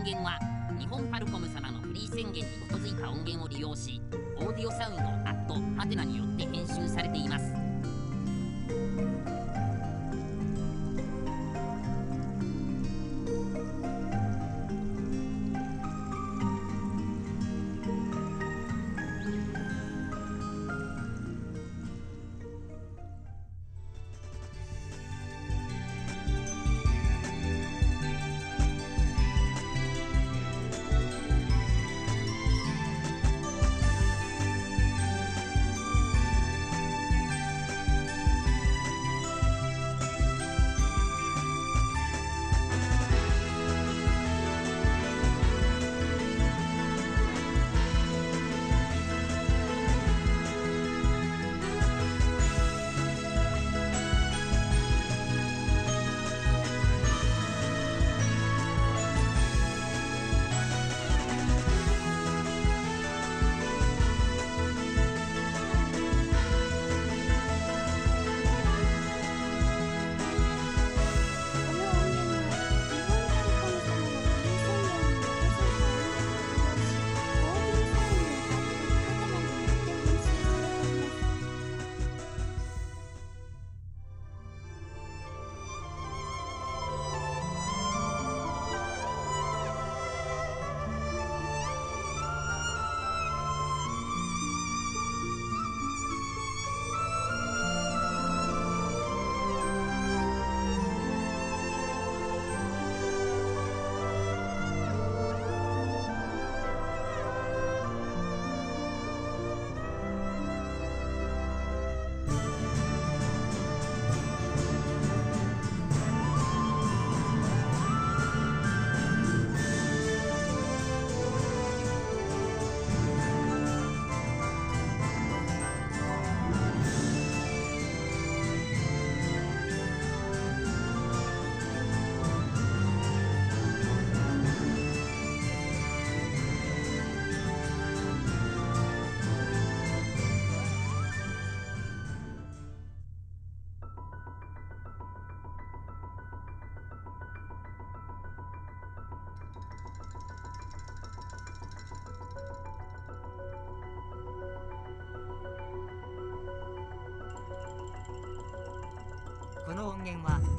音源は日本ファルコム様のフリー宣言に基づいた音源を利用しオーディオサウンドアットハテナによって編集されこの音